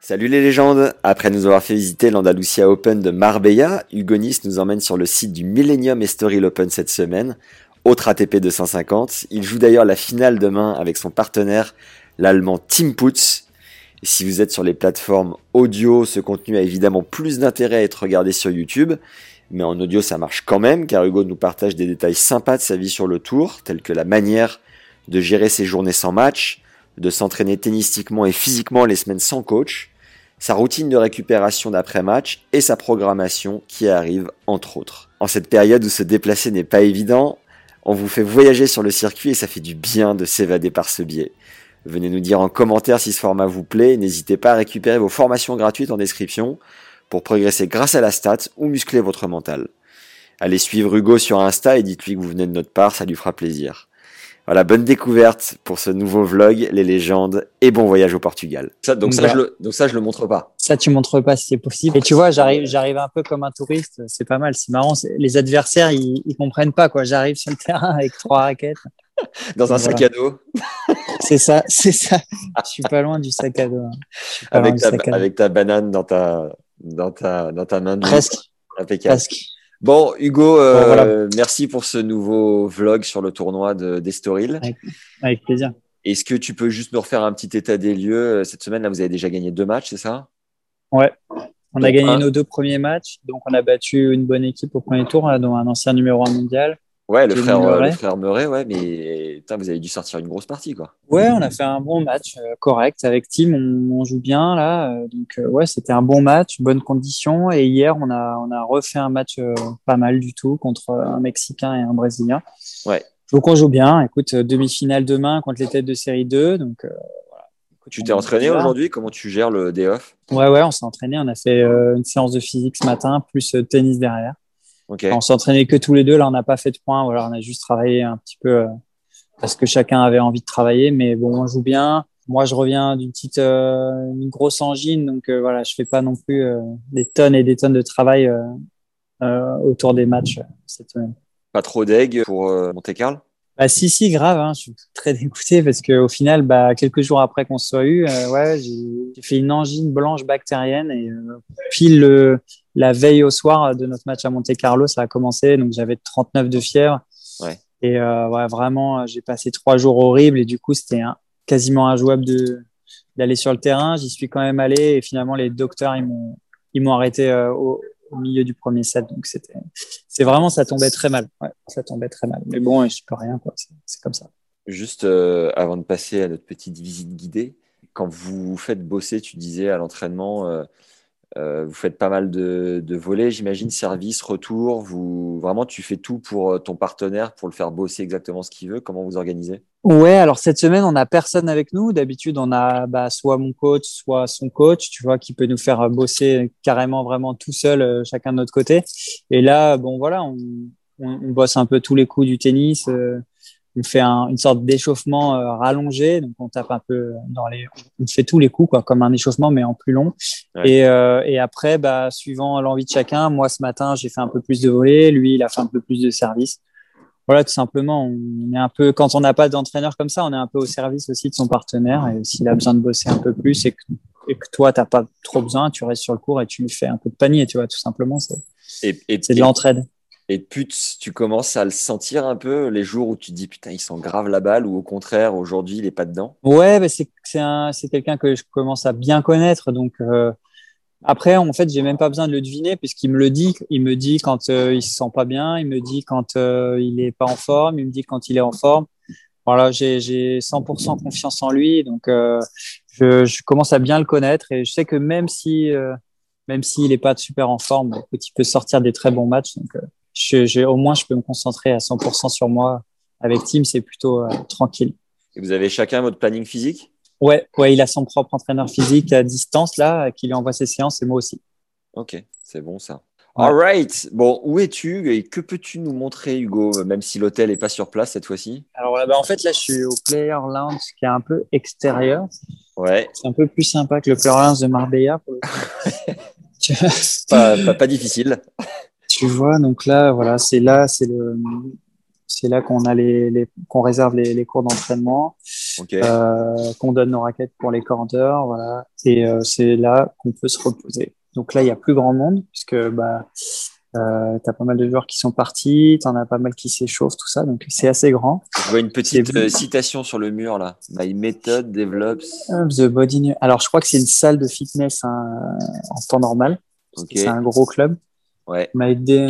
Salut les légendes Après nous avoir fait visiter l'Andalusia Open de Marbella, Hugonis nous emmène sur le site du Millennium Estoril Open cette semaine, autre ATP 250. Il joue d'ailleurs la finale demain avec son partenaire, l'allemand Tim Putz. Si vous êtes sur les plateformes audio, ce contenu a évidemment plus d'intérêt à être regardé sur YouTube. Mais en audio, ça marche quand même, car Hugo nous partage des détails sympas de sa vie sur le tour, tels que la manière de gérer ses journées sans match, de s'entraîner tennistiquement et physiquement les semaines sans coach, sa routine de récupération d'après-match et sa programmation qui arrive entre autres. En cette période où se déplacer n'est pas évident, on vous fait voyager sur le circuit et ça fait du bien de s'évader par ce biais. Venez nous dire en commentaire si ce format vous plaît, n'hésitez pas à récupérer vos formations gratuites en description pour progresser grâce à la stat ou muscler votre mental. Allez suivre Hugo sur Insta et dites-lui que vous venez de notre part, ça lui fera plaisir. Voilà, bonne découverte pour ce nouveau vlog, les légendes, et bon voyage au Portugal. Ça, donc, ça, je le, donc ça, je le montre pas. Ça, tu montres pas si c'est possible. Et tu vois, j'arrive, j'arrive un peu comme un touriste. C'est pas mal, c'est marrant. Les adversaires, ils, ils comprennent pas quoi. J'arrive sur le terrain avec trois raquettes. Dans un sac à dos. C'est ça, c'est ça. Je suis pas loin du sac à dos. hein. Je suis pas loin Avec du ta, sac à dos. avec ta banane dans ta, dans ta, dans ta main. de- Presque, Impeccable. presque. Bon, Hugo, euh, Bon, voilà. merci pour ce nouveau vlog sur le tournoi de- d'Estoril. Avec plaisir. Est-ce que tu peux juste nous refaire un petit état des lieux? Cette semaine, là, vous avez déjà gagné deux matchs, c'est ça? Ouais. On a gagné un- nos deux premiers matchs. Donc, on a battu une bonne équipe au premier tour, là, dont un ancien numéro un mondial. Ouais, le frère, euh, Murray. le frère Murray, ouais, mais putain, vous avez dû sortir une grosse partie, quoi. Ouais, on a fait un bon match euh, correct avec Tim. On, on joue bien là, euh, donc euh, ouais, c'était un bon match, bonnes conditions. Et hier, on a on a refait un match pas mal du tout contre un Mexicain et un Brésilien. Ouais. Donc on joue bien. Écoute, demi-finale demain contre les têtes de série 2. Donc Tu t'es entraîné aujourd'hui? Comment tu gères le day off? Ouais, ouais, on s'est entraîné. On a fait euh, une séance de physique ce matin, plus euh, tennis derrière. Ok. On s'est entraîné que tous les deux. Là, on n'a pas fait de points. Voilà, on a juste travaillé un petit peu euh, parce que chacun avait envie de travailler. Mais bon, on joue bien. Moi, je reviens d'une petite, euh, une grosse angine, donc euh, voilà, je fais pas non plus euh, des tonnes et des tonnes de travail euh, euh, autour des matchs cette semaine. Pas trop d'egg pour euh, Monte Carlo? Bah si si grave, hein, je suis très dégoûté parce que au final, bah quelques jours après qu'on se soit eu, euh, ouais, j'ai j'ai fait une angine blanche bactérienne et euh, pile le, la veille au soir de notre match à Monte Carlo, ça a commencé, donc j'avais 39 de fièvre. Ouais. Et euh, ouais, vraiment, euh, j'ai passé trois jours horribles et du coup, c'était quasiment injouable de d'aller sur le terrain. J'y suis quand même allé et finalement, les docteurs, ils m'ont ils m'ont arrêté euh, au, au milieu du premier set, donc c'était c'est vraiment ça tombait très mal. Ouais, ça tombait très mal. Mais bon, je peux rien quoi. C'est- C'est comme ça. Juste euh, avant de passer à notre petite visite guidée, quand vous vous faites bosser, tu disais à l'entraînement, euh, euh, vous faites pas mal de, de volets, j'imagine, service, retour. Vous vraiment, tu fais tout pour euh, ton partenaire pour le faire bosser exactement ce qu'il veut. Comment vous organisez? Ouais, alors cette semaine, on n'a personne avec nous. D'habitude, on a bah, soit mon coach, soit son coach, tu vois, qui peut nous faire bosser carrément vraiment tout seul, euh, chacun de notre côté. Et là, bon, voilà, on, on, bosse un peu tous les coups du tennis. euh, on fait un- une sorte d'échauffement euh, rallongé, donc on tape un peu dans les, on fait tous les coups quoi, comme un échauffement mais en plus long. Ouais. Et, euh, et après, bah, suivant l'envie de chacun, moi ce matin j'ai fait un peu plus de volée, lui il a fait un peu plus de service. Voilà, tout simplement, on est un peu quand on n'a pas d'entraîneur comme ça, on est un peu au service aussi de son partenaire et s'il a besoin de bosser un peu plus et que, et que toi t'as pas trop besoin, tu restes sur le cours et tu lui fais un peu de panier, tu vois, tout simplement, c'est Et, et, c'est de l'entraide. Et putz, tu commences à le sentir un peu les jours où tu te dis putain, il sent grave la balle ou au contraire, aujourd'hui, il est pas dedans? Ouais, bah c'est c'est un c'est quelqu'un que je commence à bien connaître donc euh, après en fait j'ai même pas besoin de le deviner puisqu'il me le dit il me dit quand euh, il se sent pas bien il me dit quand euh, il est pas en forme il me dit quand il est en forme voilà j'ai j'ai 100% confiance en lui donc euh, je, commence à bien le connaître et je sais que même si même s'il est pas super en forme il peut sortir des très bons matchs je, je- au moins je peux me concentrer à 100% sur moi avec Tim c'est plutôt euh, tranquille Et vous avez chacun votre planning physique? Ouais, ouais, il a son propre entraîneur physique à distance là, qui lui envoie ses séances et moi aussi. Ok, c'est bon ça. Ouais. All right. Bon, où es-tu? Et que peux-tu nous montrer, Hugo, même si l'hôtel n'est pas sur place cette fois-ci? Alors bah, en fait là, je suis au Player Lounge qui est un peu extérieur. Ouais, C'est un peu plus sympa que le Player Lounge de Marbella. Pour le coup. tu, pas, pas, pas difficile. Tu vois, donc là, voilà, c'est là, c'est le, c'est là qu'on a les, les qu'on réserve les, les cours d'entraînement, euh, qu'on donne nos raquettes pour les cordeurs, voilà, et euh, c'est là qu'on peut se reposer. Donc là, il y a plus grand monde puisque bah euh, t'as pas mal de joueurs qui sont partis, t'en as pas mal qui s'échauffent, tout ça, donc c'est assez grand. Je vois une petite euh, citation sur le mur là. My method develops. The Body. Alors je crois que c'est une salle de fitness hein, en temps normal. Ok. C'est un gros club. Ouais. My day-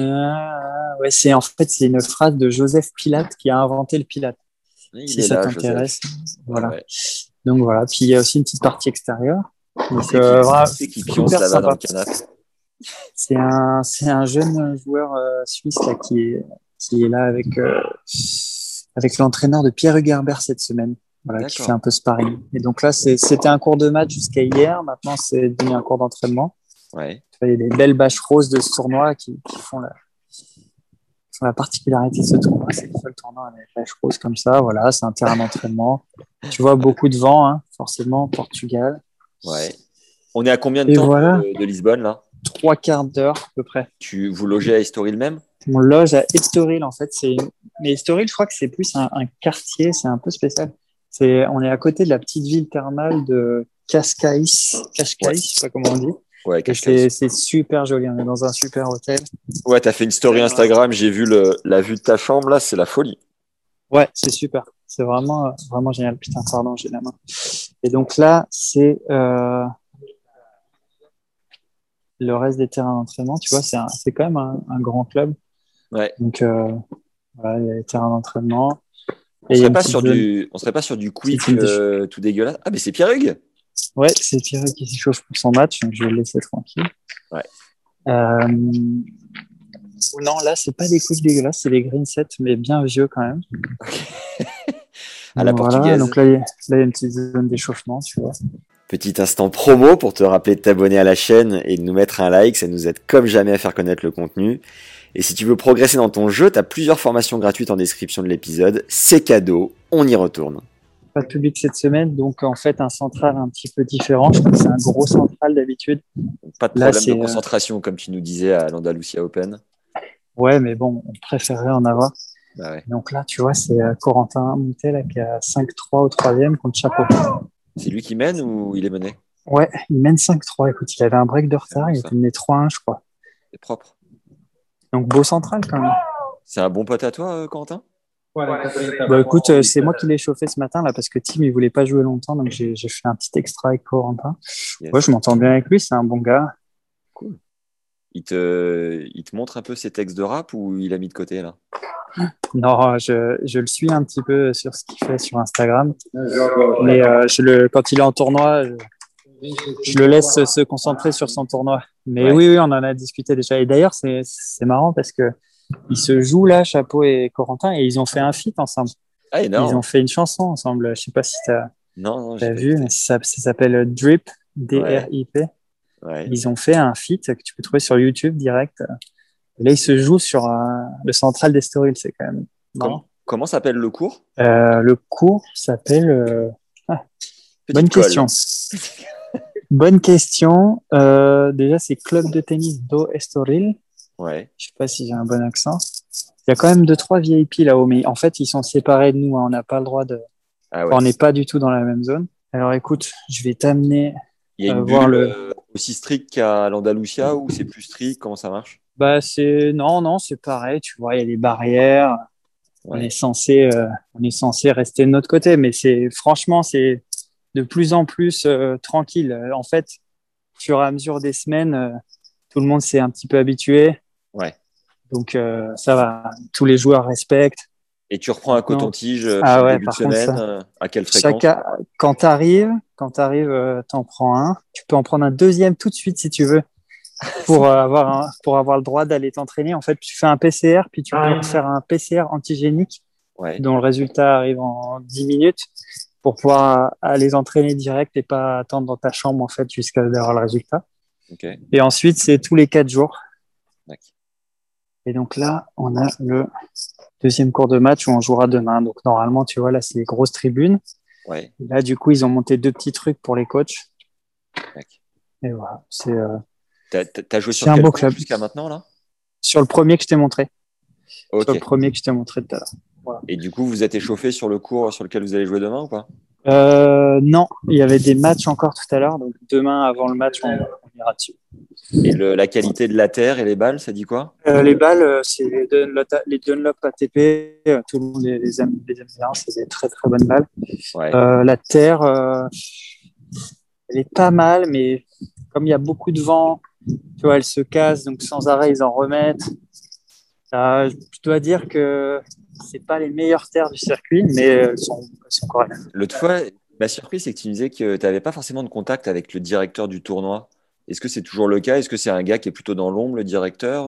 Ouais, c'est en fait c'est une phrase de Joseph Pilate qui a inventé le Pilate. Il si est ça t'intéresse. Voilà. Ouais. Donc voilà. Puis il y a aussi une petite partie extérieure. Donc euh, qui, c'est qui pionce super là-bas dans le sympa. canapé. C'est un c'est un jeune joueur euh, suisse là qui est qui est là avec euh, avec l'entraîneur de Pierre Hugerbert cette semaine. Voilà, qui fait un peu sparring. Et donc là, c'est- c'était un cours de match jusqu'à hier. Maintenant, c'est devenu un cours d'entraînement. Ouais. Tu vois, Il y a des belles bâches roses de ce tournoi qui, qui font, la, font la particularité de ce tournoi. C'est le seul tournoi avec bâches roses comme ça. Voilà, c'est un terrain d'entraînement. Tu vois beaucoup de vent, hein, forcément, Portugal. Ouais. On est à combien de Et temps voilà. de, de Lisbonne là? Trois quarts d'heure à peu près. Tu vous logez à Estoril même? On loge à Estoril, en fait. C'est... Mais Estoril, je crois que c'est plus un, un quartier, c'est un peu spécial. C'est... On est à côté de la petite ville thermale de Cascais. Cascais, Ouais. je sais pas comment on dit. Ouais, c'est, super joli. On est dans un super hôtel. Ouais, t'as fait une story Instagram, j'ai vu le, la vue de ta chambre là, c'est la folie. Ouais, c'est super. C'est vraiment, euh, vraiment génial. Putain, pardon, j'ai la main. Et donc là, c'est euh, le reste des terrains d'entraînement. Tu vois, c'est, quand même un, un grand club. Ouais. Donc euh, voilà, il y a les terrains d'entraînement. On a serait pas sur zone- du, on serait pas sur du quick euh, tout dégueulasse. Ah mais c'est Pierre Hugues. Ouais, c'est Pierre qui s'échauffe pour son match, donc je vais le laisser tranquille. Ouais. Euh, non, là, c'est pas des coups dégueulasses, c'est les green sets, mais bien vieux quand même. À la Voilà, portugaise. Donc là, il y a- là, il y a une petite zone d'échauffement, tu vois. Petit instant promo pour te rappeler de t'abonner à la chaîne et de nous mettre un like, ça nous aide comme jamais à faire connaître le contenu. Et si tu veux progresser dans ton jeu, t'as plusieurs formations gratuites en description de l'épisode. C'est cadeau, on y retourne. Pas de public cette semaine, donc en fait, un central un petit peu différent. Je crois que c'est un gros central d'habitude. Pas de problème de euh, concentration comme tu nous disais à l'Andalusia Open. Ouais, mais bon, on préférerait en avoir. Bah ouais. Donc là, tu vois, c'est euh, Corentin Moutet là, qui a 5-3 au troisième contre Chapeau. C'est lui qui mène ou il est mené? Ouais, il mène 5-3. Écoute, il avait un break de retard, il était mené 3-1, je crois. C'est propre. Donc beau central quand même. C'est un bon pote à toi, euh, Quentin Bah écoute, euh, c'est moi qui l'ai chauffé ce matin là parce que Tim il voulait pas jouer longtemps donc j'ai j'ai fait un petit extra avec Corentin. Yes. Ouais, je m'entends bien avec lui, c'est un bon gars. il te, il te montre un peu ses textes de rap ou il a mis de côté là? Non, je, je le suis un petit peu sur ce qu'il fait sur Instagram, mais euh, je le, quand il est en tournoi, je, je le laisse se concentrer sur son tournoi. Mais Ouais. oui, oui, on en a discuté déjà. Et d'ailleurs, c'est c'est marrant parce que ils se jouent là, Chapeau et Corentin, et ils ont fait un feat ensemble. Ah Ils ont fait une chanson ensemble. Je sais pas si tu as, Non, non, vu, mais ça, ça s'appelle Drip, D-R-I-P. Ouais. Ils ont fait un feat que tu peux trouver sur YouTube direct. Et là, ils se jouent sur euh, le central d'Estoril, c'est quand même marrant. Comment, comment s'appelle le cours? Euh, le cours s'appelle. euh, ah, bonne question. bonne question. Déjà, c'est Club de tennis do Estoril. Ouais. Je sais pas si j'ai un bon accent. Il y a quand même deux trois VIP là-haut, mais en fait, ils sont séparés de nous. hein. On n'a pas le droit de. Ah ouais. On n'est pas du tout dans la même zone. Alors, écoute, je vais t'amener. Il y a une euh, bulle voir le- euh, aussi stricte qu'à l'Andalusia ou c'est plus strict? Comment ça marche? Bah, c'est non, non, c'est pareil. Tu vois, il y a des barrières. On est censé, euh, on est censé rester de notre côté, mais c'est franchement, c'est de plus en plus euh, tranquille. En fait, au fur et à mesure des semaines, tout le monde s'est un petit peu habitué. Donc euh, ça va. Tous les joueurs respectent. Et tu reprends un coton-tige euh, Ah chaque ouais, début de contre, semaine ça- euh, À quelle fréquence Chacun, quand t'arrives, quand t'arrives, euh, t'en prends un. Tu peux en prendre un deuxième tout de suite si tu veux. Pour euh, avoir un- pour avoir le droit d'aller t'entraîner, en fait, tu fais un PCR, puis tu peux faire un PCR antigénique Ouais. dont le résultat arrive en 10 minutes. pour pouvoir aller entraîner direct et pas attendre dans ta chambre en fait jusqu'à avoir le résultat. Et ensuite, c'est tous les quatre jours. Et donc là, on a le deuxième cours de match où on jouera demain. Donc normalement, tu vois, là, c'est les grosses tribunes. Ouais. Et là, du coup, ils ont monté deux petits trucs pour les coachs. Et voilà, c'est euh, T'as, t'as- t'as joué sur un quel beau club. jusqu'à maintenant là? Sur le premier que je t'ai montré. Sur le premier que je t'ai montré tout à l'heure. Et du coup, vous êtes échauffé sur le cours sur lequel vous allez jouer demain ou pas? Euh, non, il y avait des matchs encore tout à l'heure. Donc demain, avant le match, on, Et le- la qualité de la terre et les balles, ça dit quoi? Euh, les balles, euh, c'est les Dunlop, les Dunlop ATP. euh, tout le monde les, les aime, les aime bien. C'est des très très bonnes balles. Ouais. Euh, la terre, euh, elle est pas mal, mais comme il y a beaucoup de vent, tu vois, elle se casse, donc sans arrêt, ils en remettent. Euh, je dois dire que c'est pas les meilleures terres du circuit, mais elles sont, elles sont correctes. L'autre fois, ma surprise, c'est que tu me disais que tu n'avais pas forcément de contact avec le directeur du tournoi. Est-ce que c'est toujours le cas Est-ce que c'est un gars qui est plutôt dans l'ombre, le directeur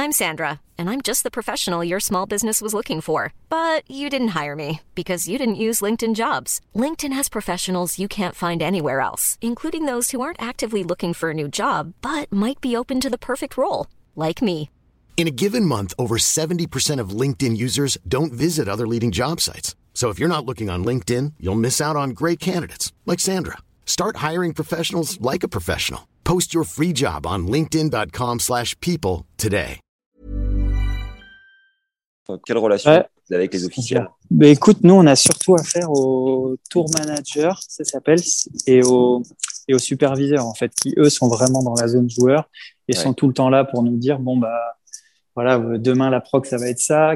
I'm Sandra, and I'm just the professional your small business was looking for. But you didn't hire me because you didn't use LinkedIn jobs. LinkedIn has professionals you can't find anywhere else, including those who aren't actively looking for a new job but might be open to the perfect role, like me. In a given month, over 70% of LinkedIn users don't visit other leading job sites. So if you're not looking on LinkedIn, you'll miss out on great candidates like Sandra. Start hiring professionals like a professional. Post your free job on linkedin.com/people slash people today. Quelle relation Ouais. vous avez avec les officiels? Ben écoute, nous, on a surtout affaire au tour manager, ça s'appelle, et aux et aux superviseurs, en fait, qui, eux, sont vraiment dans la zone joueur et Ouais. sont tout le temps là pour nous dire, bon, bah, voilà, euh, demain, la proc, ça va être ça.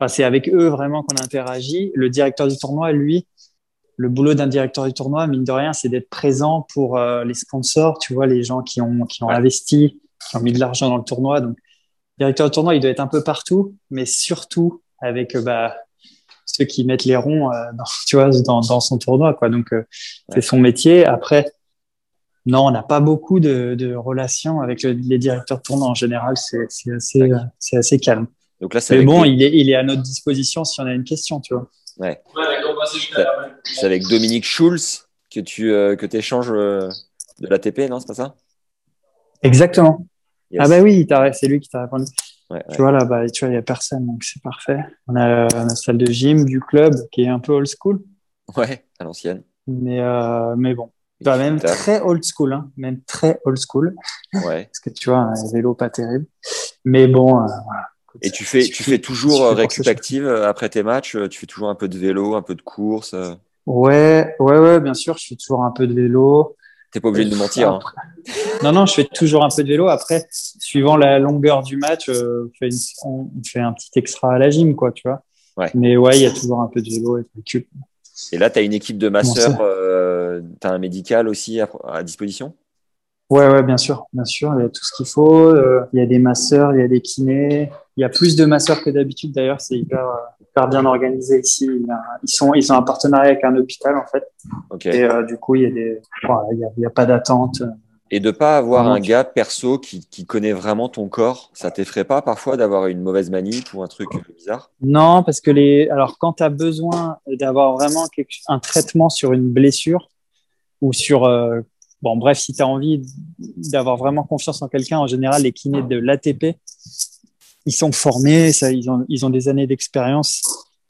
Enfin, c'est avec eux vraiment qu'on interagit. Le directeur du tournoi, lui, le boulot d'un directeur du tournoi, mine de rien, c'est d'être présent pour euh, les sponsors, tu vois, les gens qui ont, qui ont investi, qui ont mis de l'argent dans le tournoi. Donc, directeur du tournoi, il doit être un peu partout, mais surtout avec euh, bah, ceux qui mettent les ronds euh, dans, tu vois, dans, dans son tournoi. Quoi. Donc, Ouais. c'est son métier. Après, non, on n'a pas beaucoup de, de relations avec le- les directeurs de tournoi. En général, c'est assez, calme. Donc là, Mais bon, il est, il est à notre disposition si on a une question, tu vois. Ouais. c'est avec Dominique Schulz que tu euh, que échanges de l'ATP, non C'est pas ça? Exactement. Yes. Ah bah oui, c'est lui qui t'a répondu. Ouais, ouais. Tu vois là, bah, tu vois, il y a personne, donc c'est parfait. On a euh, la salle de gym du club qui est un peu old school, Ouais, à l'ancienne. mais euh, mais bon, Bah, même très old school, hein, même très old school, Ouais. parce que tu vois, un vélo pas terrible. Mais bon, euh, voilà. Écoute, Et tu fais, tu fais toujours euh, récup active euh, après tes matchs euh, Tu fais toujours un peu de vélo, un peu de course. Ouais, ouais, ouais, bien sûr, je fais toujours un peu de vélo. T'es pas obligé de nous mentir. hein. Non, non, je fais toujours un peu de vélo. Après, suivant la longueur du match, euh, on, fait une- on fait un petit extra à la gym, quoi, tu vois. Ouais. Mais ouais, il y a toujours un peu de vélo et de récup. Et là, tu as une équipe de masseurs, euh, tu as un médical aussi à, à disposition? Ouais, ouais, bien sûr, bien sûr, il y a tout ce qu'il faut. Euh, il y a des masseurs, il y a des kinés. Il y a plus de masseurs que d'habitude d'ailleurs. C'est hyper, euh, hyper bien organisé ici. Ils sont, ils ont un partenariat avec un hôpital en fait. Ok. Et euh, du coup, il y a des, il y a, il y a pas d'attente. Et de pas avoir un gars perso qui, qui connaît vraiment ton corps, ça t'effraie pas parfois d'avoir une mauvaise manip ou un truc bizarre? Non, parce que les, alors quand tu as besoin d'avoir vraiment quelque... un traitement sur une blessure ou sur, euh, bon, bref, si tu as envie d'avoir vraiment confiance en quelqu'un, en général, les kinés de l'ATP, ils sont formés, ça, ils, ont, ils ont des années d'expérience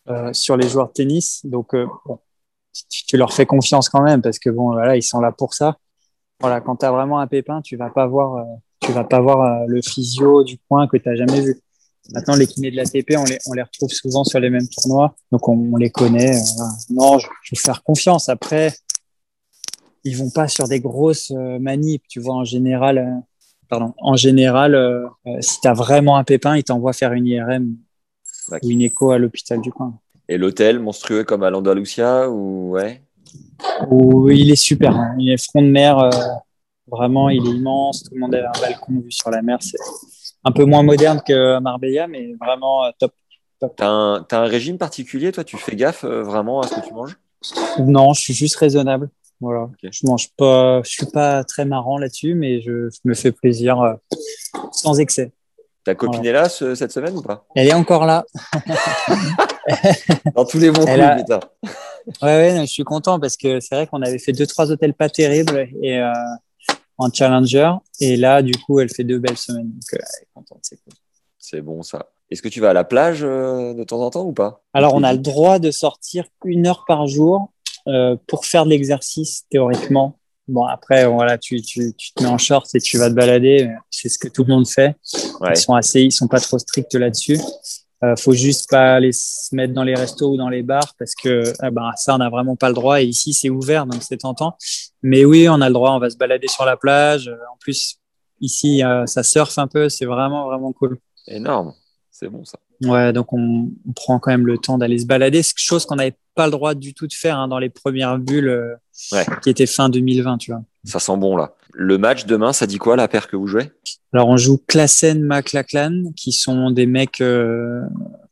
euh, sur les joueurs de tennis. Donc, euh, bon, tu, tu leur fais confiance quand même parce que bon, voilà, ils sont là pour ça. Voilà, quand tu as vraiment un pépin, tu vas pas voir, euh, tu vas pas voir euh, le physio du coin que tu jamais vu. Maintenant, les kinés de l'ATP, on les, on les retrouve souvent sur les mêmes tournois, donc on, on les connaît. euh, non, je, je vais faire confiance. Après, ils vont pas sur des grosses euh, manips, tu vois. En général, euh, pardon, en général, euh, si tu as vraiment un pépin, ils t'envoient faire une IRM ou une écho à l'hôpital du coin. Et l'hôtel monstrueux comme à l'Andalusia ou ouais? Il est super, hein. il est front de mer, euh, vraiment, il est immense. Tout le monde a un balcon vue sur la mer. C'est un peu moins moderne que Marbella, mais vraiment euh, top. T'as un, régime particulier, toi? Tu fais gaffe euh, vraiment à ce que tu manges? Non, je suis juste raisonnable. Voilà. Je mange pas, je suis pas très marrant là-dessus, mais je, je me fais plaisir euh, sans excès. Ta copine est là ce- cette semaine ou pas? Elle est encore là. Dans tous les bons coups, a... putain. Ouais, ouais, je suis content parce que c'est vrai qu'on avait fait deux, trois hôtels pas terribles et euh, en challenger. Et là, du coup, elle fait deux belles semaines. Donc, euh, elle est contente, c'est cool. C'est bon, ça. Est-ce que tu vas à la plage euh, de temps en temps ou pas? Alors, on a le droit de sortir une heure par jour euh, pour faire de l'exercice, théoriquement. Bon, après, voilà, tu, tu, tu te mets en short et tu vas te balader. C'est ce que tout le monde fait. Ouais. Ils sont assez, ils sont pas trop stricts là-dessus. Euh, faut juste pas aller se mettre dans les restos ou dans les bars parce que ah ben, ça, on n'a vraiment pas le droit. Et ici, c'est ouvert, donc c'est tentant. Mais oui, on a le droit. On va se balader sur la plage. En plus, ici, euh, ça surfe un peu. C'est vraiment, vraiment cool. Énorme. C'est bon, ça. Ouais, donc on, on prend quand même le temps d'aller se balader. C'est chose qu'on n'avait pas le droit du tout de faire hein, dans les premières bulles euh, Ouais. qui étaient fin 2020, tu vois. Ça sent bon, là. Le match demain, ça dit quoi, la paire que vous jouez? Alors, on joue Klassen, McLachlan, qui sont des mecs. Euh,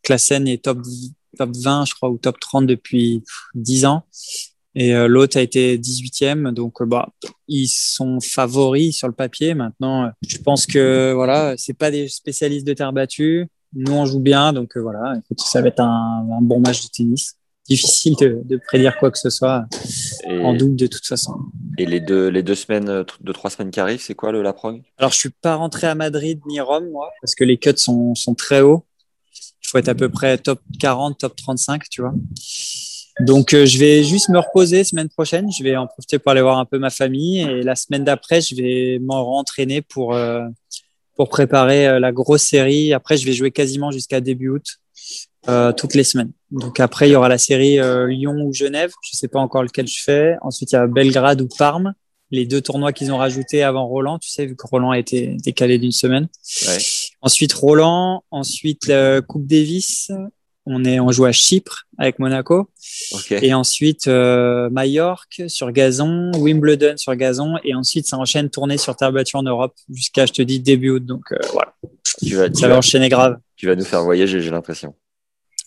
Klassen est top, top 20, je crois, ou top 30 depuis 10 ans. Et euh, l'autre a été 18e. Donc, euh, bah, ils sont favoris sur le papier. Maintenant, euh, je pense que voilà, c'est pas des spécialistes de terre battue. Nous, on joue bien. Donc, euh, voilà, écoute, ça va être un, un bon match de tennis. Difficile de, de prédire quoi que ce soit et, en double de toute façon. et les deux, les deux semaines, euh, deux, trois semaines qui arrivent, c'est quoi le, la prog? Alors, je suis pas rentré à Madrid ni Rome, moi, parce que les cuts sont, sont très hauts. Il faut être à peu près top 40, top 35, tu vois. Donc, euh, je vais juste me reposer semaine prochaine. Je vais en profiter pour aller voir un peu ma famille. Et la semaine d'après, je vais m'en rentraîner pour, euh, pour préparer euh, la grosse série. Après, je vais jouer quasiment jusqu'à début août, euh, toutes les semaines. Donc, après, il y aura la série euh, Lyon ou Genève. Je sais pas encore lequel je fais. Ensuite, il y a Belgrade ou Parme. Les deux tournois qu'ils ont rajoutés avant Roland, tu sais, vu que Roland a été décalé d'une semaine. Ouais. Ensuite Roland, ensuite la Coupe Davis. On est, on joue à Chypre avec Monaco. Ok. Et ensuite euh, Majorque sur gazon, Wimbledon sur gazon, et ensuite ça enchaîne tournée sur terre battue en Europe jusqu'à, je te dis, début août. Donc euh, voilà, Tu vas, tu, ça va vas, enchaîner grave. tu vas nous faire voyager, j'ai l'impression.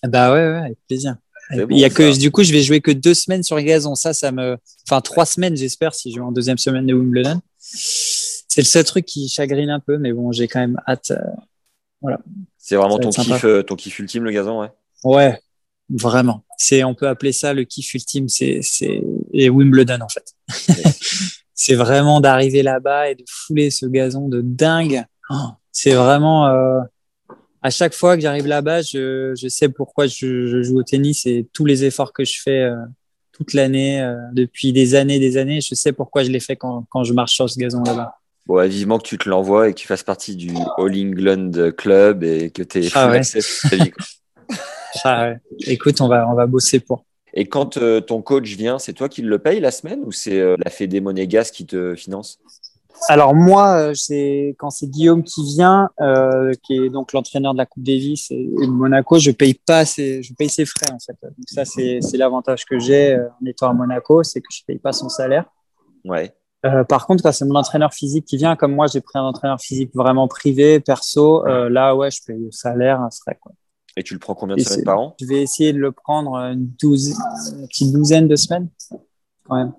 Bah ouais, ouais, avec plaisir. Il y a que, du coup, je vais jouer que deux semaines sur gazon. Ça, ça me, enfin trois semaines, j'espère, si je joue en deuxième semaine de Wimbledon. C'est le seul truc qui chagrine un peu, mais bon, j'ai quand même hâte. euh, C'est vraiment ton kiff, euh, ton kiff ultime, le gazon, ouais. Ouais, vraiment. C'est, on peut appeler ça le kiff ultime, c'est, c'est, et Wimbledon, en fait. c'est vraiment d'arriver là-bas et de fouler ce gazon de dingue. Oh, c'est vraiment, euh, à chaque fois que j'arrive là-bas, je, je sais pourquoi je, je joue au tennis et tous les efforts que je fais euh, toute l'année, euh, depuis des années, des années, je sais pourquoi je les fais quand, quand je marche sur ce gazon là-bas. Bon, ouais, vivement que tu te l'envoies et que tu fasses partie du All England Club et que tu aies Ah ouais. quoi. Ah. Écoute, on va, on va bosser pour. Et quand euh, ton coach vient, c'est toi qui le paye la semaine ou c'est euh, la Fédé Monégas qui te finance? Alors moi, euh, c'est quand c'est Guillaume qui vient, euh, qui est donc l'entraîneur de la Coupe Davis et, de Monaco, je paye pas ses, je paye ses frais en fait. Donc ça c'est l'avantage que j'ai en étant à Monaco, c'est que je paye pas son salaire. Ouais. Euh, par contre, quand c'est mon entraîneur physique qui vient, comme moi j'ai pris un entraîneur physique vraiment privé, perso, euh, là ouais, je paye le salaire, un frais quoi. Et tu le prends combien de semaines par an? Je vais essayer de le prendre une, douze, une petite douzaine de semaines quand même.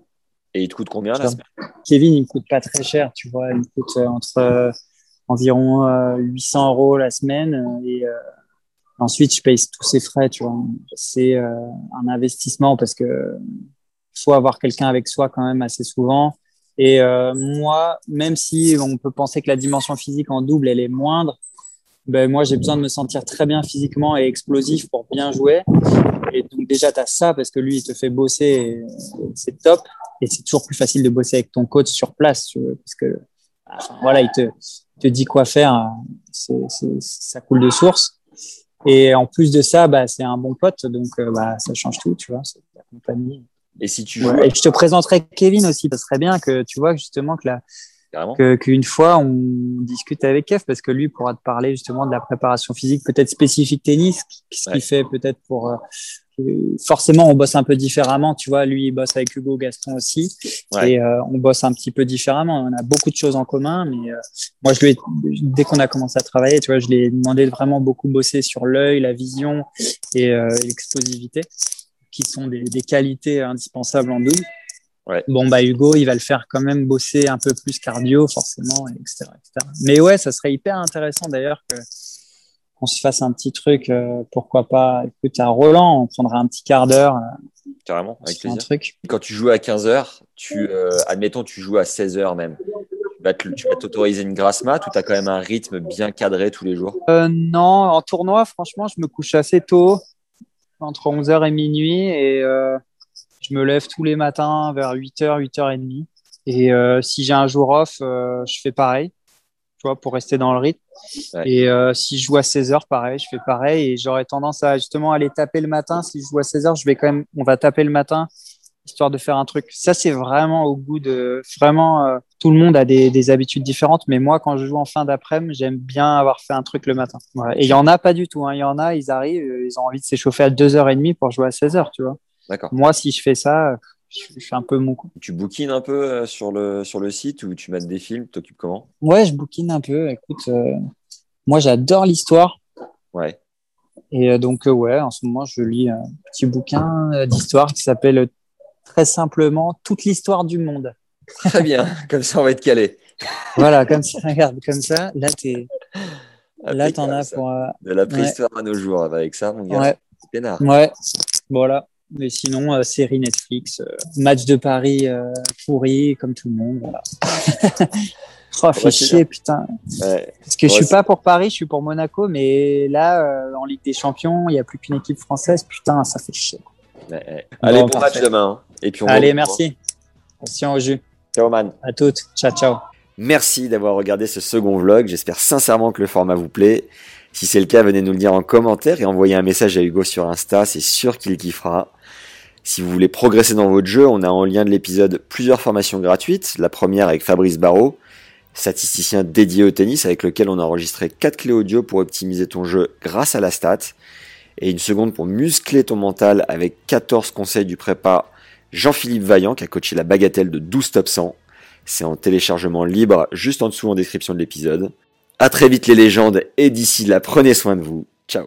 Et il te coûte combien la Putain. semaine? Kevin, il me coûte pas très cher, tu vois. Il me coûte euh, entre euh, environ euh, 800 euros la semaine. euh, et euh, ensuite, je paye tous ses frais, tu vois. C'est euh, un investissement parce que faut avoir quelqu'un avec soi quand même assez souvent. Et euh, moi, même si on peut penser que la dimension physique en double, elle est moindre, ben moi, j'ai besoin de me sentir très bien physiquement et explosif pour bien jouer. Et donc déjà, tu as ça parce que lui, il te fait bosser, c'est top. Et c'est toujours plus facile de bosser avec ton coach sur place, parce que enfin, voilà, il te, te dit quoi faire, hein. c'est, ça coule de source. Et en plus de ça, bah, c'est un bon pote, donc euh, bah, ça change tout, tu vois, c'est la compagnie. Et si tu joues Ouais. Et je te présenterai Kevin aussi, ça serait bien que tu vois justement que la, qu'une fois on discute avec Kev parce que lui pourra te parler justement de la préparation physique peut-être spécifique tennis ce qu'il fait peut-être pour euh, euh, forcément on bosse un peu différemment. Tu vois lui il bosse avec Hugo Gaston aussi. Ouais. et euh, on bosse un petit peu différemment. On a beaucoup de choses en commun mais euh, moi je lui ai, dès qu'on a commencé à travailler tu vois je lui ai demandé de vraiment beaucoup bosser sur l'œil la vision et euh, l'explosivité qui sont des, des qualités indispensables en double Ouais. Bon, bah, Hugo, il va le faire quand même bosser un peu plus cardio, forcément, etc., etc. Mais ouais, ça serait hyper intéressant d'ailleurs que, qu'on se fasse un petit truc, euh, pourquoi pas Écoute, à Roland, on prendra un petit quart d'heure. euh, Carrément, avec un truc. Quand tu joues à 15h, tu, euh, admettons, tu joues à 16h même. Tu vas t'autoriser une grasse mat ou tu as quand même un rythme bien cadré tous les jours? Non, en tournoi, franchement, je me couche assez tôt, entre 11h et minuit, et je me lève tous les matins vers 8h, 8h30. Et euh, si j'ai un jour off, euh, je fais pareil, tu vois, pour rester dans le rythme. Ouais. Et euh, si je joue à 16h, pareil, je fais pareil, et j'aurais tendance à justement aller taper le matin. Si je joue à 16h, je vais quand même, on va taper le matin, histoire de faire un truc. Ça, c'est vraiment au goût de, vraiment, tout le monde a des, des habitudes différentes, mais moi, quand je joue en fin d'après-midi, j'aime bien avoir fait un truc le matin. Voilà. Et il y en a pas du tout. hein. Il y en a, ils arrivent, ils ont envie de s'échauffer à 2h30 pour jouer à 16h, tu vois. D'accord. Moi, si je fais ça, je, je fais un peu mon coup. Tu bookines un peu euh, sur le, sur le site ou tu mets des films, tu t'occupes comment? Ouais, je bouquine un peu. Écoute, euh, moi, j'adore l'histoire. Ouais. Et euh, donc, euh, ouais, en ce moment, je lis un petit bouquin d'histoire qui s'appelle très simplement Toute l'histoire du monde. Très bien, comme ça on va être calé. Voilà, comme ça, regarde, comme ça, là, t'es, là, t'en as ça. pour. euh, De la préhistoire à nos jours, avec ça, mon gars, ouais, c'est ouais, voilà. Mais sinon, euh, série Netflix, euh, match de Paris euh, pourri, comme tout le monde, voilà. oh, fait chier, putain. Ouais. Parce que je Ouais, suis c'est- pas pour Paris, je suis pour Monaco, mais là, euh, en Ligue des Champions, il n'y a plus qu'une équipe française, putain, ça fait chier. Ouais. Allez, Bon, match demain. hein. Et puis on Allez, merci. Attention au jus. Ciao, man. À toutes. Ciao, ciao. Merci d'avoir regardé ce second vlog. J'espère sincèrement que le format vous plaît. Si c'est le cas, venez nous le dire en commentaire et envoyez un message à Hugo sur Insta. C'est sûr qu'il kiffera. Si vous voulez progresser dans votre jeu, on a en lien de l'épisode plusieurs formations gratuites. La première avec Fabrice Barrault, statisticien dédié au tennis avec lequel on a enregistré 4 clés audio pour optimiser ton jeu grâce à la stat. Et une seconde pour muscler ton mental avec 14 conseils du prépa Jean-Philippe Vaillant qui a coaché la bagatelle de 12 top 100. C'est en téléchargement libre juste en dessous en description de l'épisode. À très vite les légendes et d'ici là prenez soin de vous. Ciao.